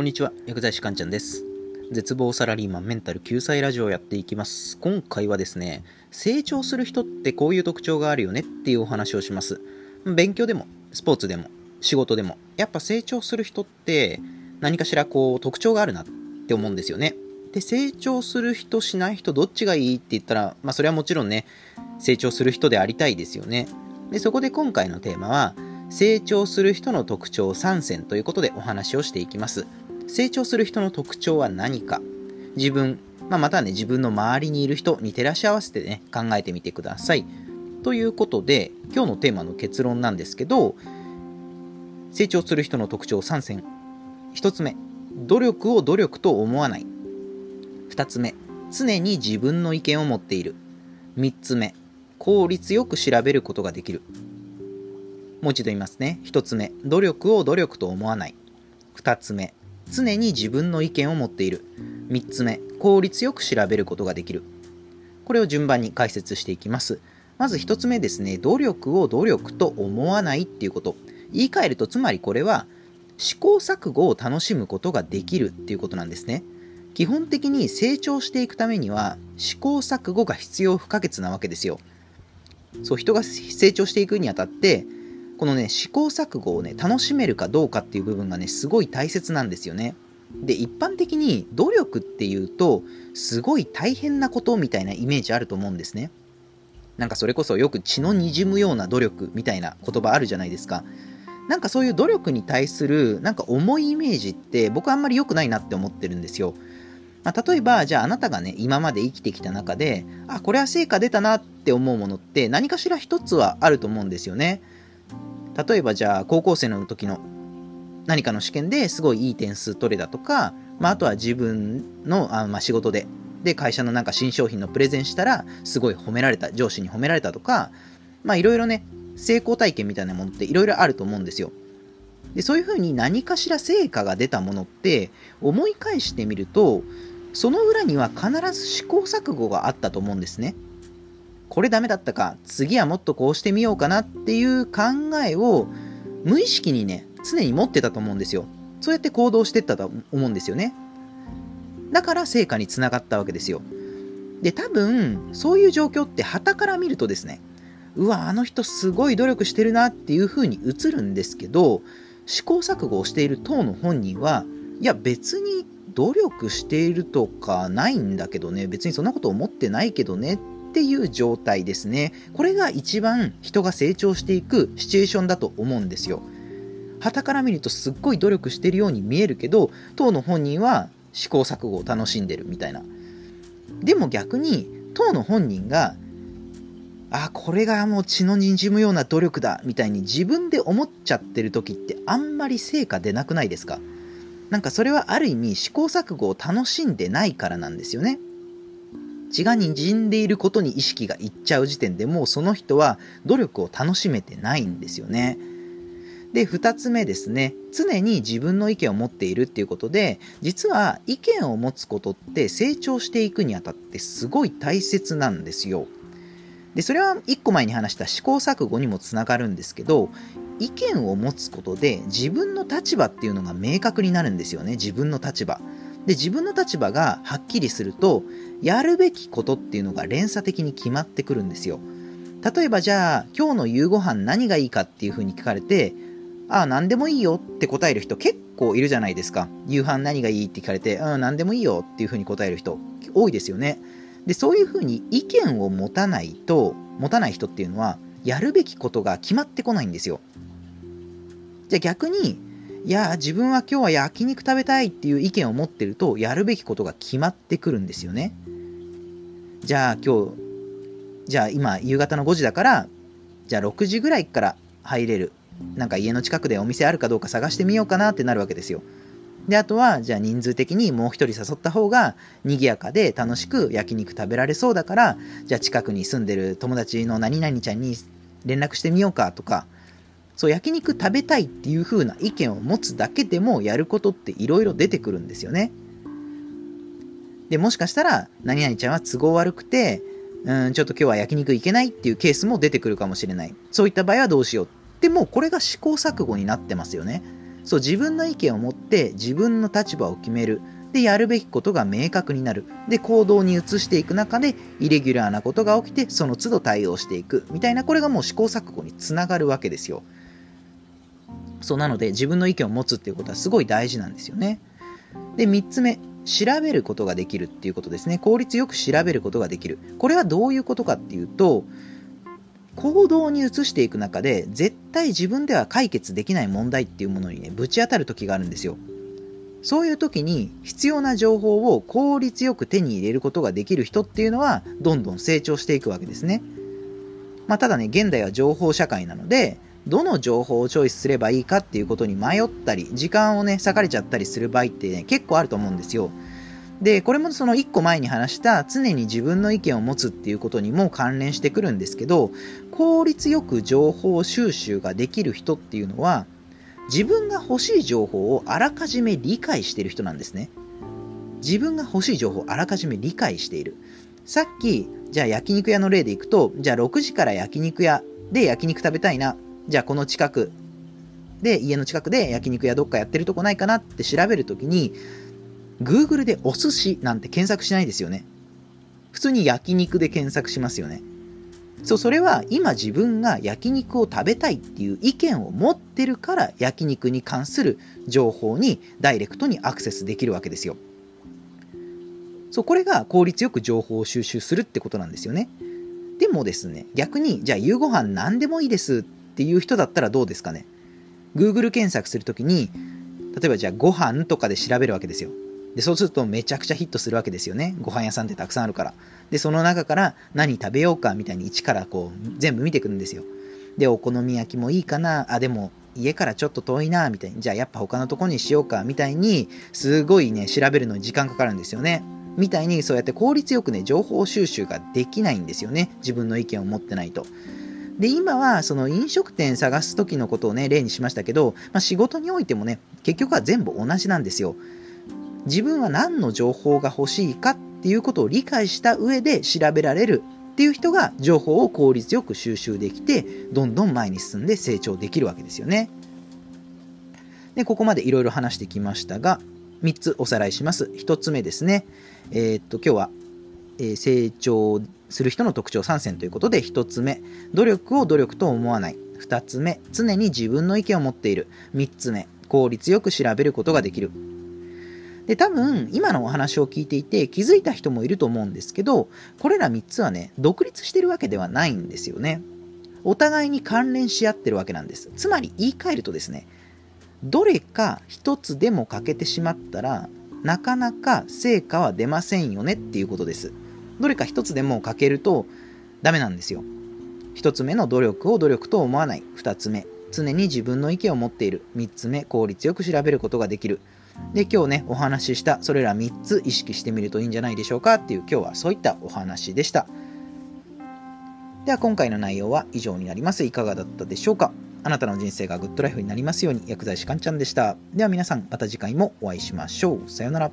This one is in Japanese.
こんにちは、薬剤師かんちゃんです。絶望サラリーマンメンタル救済ラジオをやっていきます。今回はですね、成長する人ってこういう特徴があるよねっていうお話をします。勉強でも、スポーツでも、仕事でも、やっぱ成長する人って何かしらこう特徴があるなって思うんですよね。で、成長する人、しない人、どっちがいいって言ったら、まあそれはもちろんね、成長する人でありたいですよね。で、そこで今回のテーマは、成長する人の特徴3選ということでお話をしていきます。成長する人の特徴は何か。自分、まあ、またはね自分の周りにいる人に照らし合わせてね考えてみてください。ということで今日のテーマの結論なんですけど成長する人の特徴3選。1つ目努力を努力と思わない。2つ目常に自分の意見を持っている。3つ目効率よく調べることができる。もう一度言いますね。1つ目努力を努力と思わない。2つ目常に自分の意見を持っている。3つ目効率よく調べることができる。これを順番に解説していきます。まず1つ目ですね努力を努力と思わないっていうこと。言い換えるとつまりこれは試行錯誤を楽しむことができるっていうことなんですね。基本的に成長していくためには試行錯誤が必要不可欠なわけですよ。そう人が成長していくにあたってこのね試行錯誤をね楽しめるかどうかっていう部分がねすごい大切なんですよね。で一般的に努力っていうとすごい大変なことみたいなイメージあると思うんですね。なんかそれこそよく血のにじむような努力みたいな言葉あるじゃないですか。なんかそういう努力に対するなんか重いイメージって僕あんまり良くないなって思ってるんですよ。まあ、例えば、じゃああなたがね、今まで生きてきた中で、あ、これは成果出たなって思うものって何かしら一つはあると思うんですよね。例えばじゃあ高校生の時の何かの試験ですごいいい点数取れたとか、まあ、あとは自分のあ、まあ、仕事でで会社のなんか新商品のプレゼンしたらすごい褒められた上司に褒められたとかまあいろいろね成功体験みたいなものっていろいろあると思うんですよ。でそういうふうに何かしら成果が出たものって思い返してみるとその裏には必ず試行錯誤があったと思うんですね。これダメだったか次はもっとこうしてみようかなっていう考えを無意識にね常に持ってたと思うんですよ。そうやって行動してったと思うんですよね。だから成果につながったわけですよ。で多分そういう状況って旗から見るとですねうわあの人すごい努力してるなっていう風に映るんですけど試行錯誤をしている当の本人はいや別に努力しているとかないんだけどね別にそんなこと思ってないけどねっっていう状態ですね。これが一番人が成長していくシチュエーションだと思うんですよ。旗から見るとすっごい努力してるように見えるけど、当の本人は試行錯誤を楽しんでるみたいな。でも逆に、当の本人が、あ、これがもう血のにじむような努力だみたいに自分で思っちゃってる時ってあんまり成果出なくないですか？なんかそれはある意味試行錯誤を楽しんでないからなんですよね。血が滲んでいることに意識がいっちゃう時点でもうその人は努力を楽しめてないんですよね。で、二つ目ですね。常に自分の意見を持っているっていうことで、実は意見を持つことって成長していくにあたってすごい大切なんですよ。で、それは一個前に話した試行錯誤にもつながるんですけど、意見を持つことで自分の立場っていうのが明確になるんですよね。自分の立場。で、自分の立場がはっきりすると、やるべきことっていうのが連鎖的に決まってくるんですよ。例えばじゃあ、今日の夕ご飯何がいいかっていうふうに聞かれて、ああ、何でもいいよって答える人結構いるじゃないですか。夕飯何がいいって聞かれて、うん、何でもいいよっていうふうに答える人多いですよね。で、そういうふうに意見を持たないと、持たない人っていうのは、やるべきことが決まってこないんですよ。じゃあ逆に、いや自分は今日は焼肉食べたいっていう意見を持ってるとやるべきことが決まってくるんですよね。じゃあ今日じゃあ今夕方の5時だからじゃあ6時ぐらいから入れる。なんか家の近くでお店あるかどうか探してみようかなってなるわけですよ。であとはじゃあ人数的にもう一人誘った方が賑やかで楽しく焼肉食べられそうだからじゃあ近くに住んでる友達の何々ちゃんに連絡してみようかとかそう焼肉食べたいっていう風な意見を持つだけでもやることっていろいろ出てくるんですよね。でもしかしたら何々ちゃんは都合悪くてうんちょっと今日は焼肉行けないっていうケースも出てくるかもしれない。そういった場合はどうしよう。でもこれが試行錯誤になってますよね。そう自分の意見を持って自分の立場を決める。でやるべきことが明確になる。で行動に移していく中でイレギュラーなことが起きてその都度対応していく。みたいなこれがもう試行錯誤につながるわけですよ。そうなので自分の意見を持つっていうことはすごい大事なんですよね。で3つ目調べることができるっていうことですね。効率よく調べることができる。これはどういうことかっていうと行動に移していく中で絶対自分では解決できない問題っていうものにねぶち当たる時があるんですよ。そういう時に必要な情報を効率よく手に入れることができる人っていうのはどんどん成長していくわけですね。まあ、ただね、現代は情報社会なので、どの情報をチョイスすればいいかっていうことに迷ったり、時間をね、割かれちゃったりする場合って、ね、結構あると思うんですよ。で、これもその1個前に話した常に自分の意見を持つっていうことにも関連してくるんですけど、効率よく情報収集ができる人っていうのは、自分が欲しい情報をあらかじめ理解している人なんですね。自分が欲しい情報をあらかじめ理解している。さっき、じゃあ焼肉屋の例でいくと、じゃあ6時から焼肉屋で焼肉食べたいな。じゃあこの近くで、家の近くで焼肉屋どっかやってるとこないかなって調べるときに、Google でお寿司なんて検索しないですよね。普通に焼肉で検索しますよね。そう、それは今自分が焼肉を食べたいっていう意見を持ってるから焼肉に関する情報にダイレクトにアクセスできるわけですよ。そう、これが効率よく情報を収集するってことなんですよね。でもですね、逆に、じゃあ夕ご飯何でもいいですってていう人だったらどうですかね。Google 検索するときに、例えばじゃあご飯とかで調べるわけですよ。で、そうするとめちゃくちゃヒットするわけですよね。ご飯屋さんってたくさんあるから。で、その中から何食べようかみたいに一からこう全部見てくるんですよ。で、お好み焼きもいいかな。あ、でも家からちょっと遠いな、みたいに。じゃあやっぱ他のとこにしようか、みたいに、すごいね、調べるのに時間かかるんですよね。みたいに、そうやって効率よくね、情報収集ができないんですよね。自分の意見を持ってないと。で、今はその飲食店探す時のことをね、例にしましたけど、まあ、仕事においてもね、結局は全部同じなんですよ。自分は何の情報が欲しいかっていうことを理解した上で調べられるっていう人が情報を効率よく収集できてどんどん前に進んで成長できるわけですよね。でここまでいろいろ話してきましたが3つおさらいします。1つ目ですね。えー、っと今日は、え、成長する人の特徴3選ということで1つ目努力を努力と思わない2つ目常に自分の意見を持っている3つ目効率よく調べることができるで、多分、今のお話を聞いていて気づいた人もいると思うんですけど、これら3つはね、独立してるわけではないんですよね。お互いに関連し合ってるわけなんです。つまり言い換えるとですね、どれか1つでも欠けてしまったら、なかなか成果は出ませんよねっていうことです。どれか1つでも欠けるとダメなんですよ。1つ目の努力を努力と思わない。2つ目、常に自分の意見を持っている。3つ目、効率よく調べることができる。で、今日ね、お話しした、それら3つ意識してみるといいんじゃないでしょうかっていう、今日はそういったお話でした。では、今回の内容は以上になります。いかがだったでしょうかあなたの人生がグッドライフになりますように、薬剤師かんちゃんでした。では皆さん、また次回もお会いしましょう。さようなら。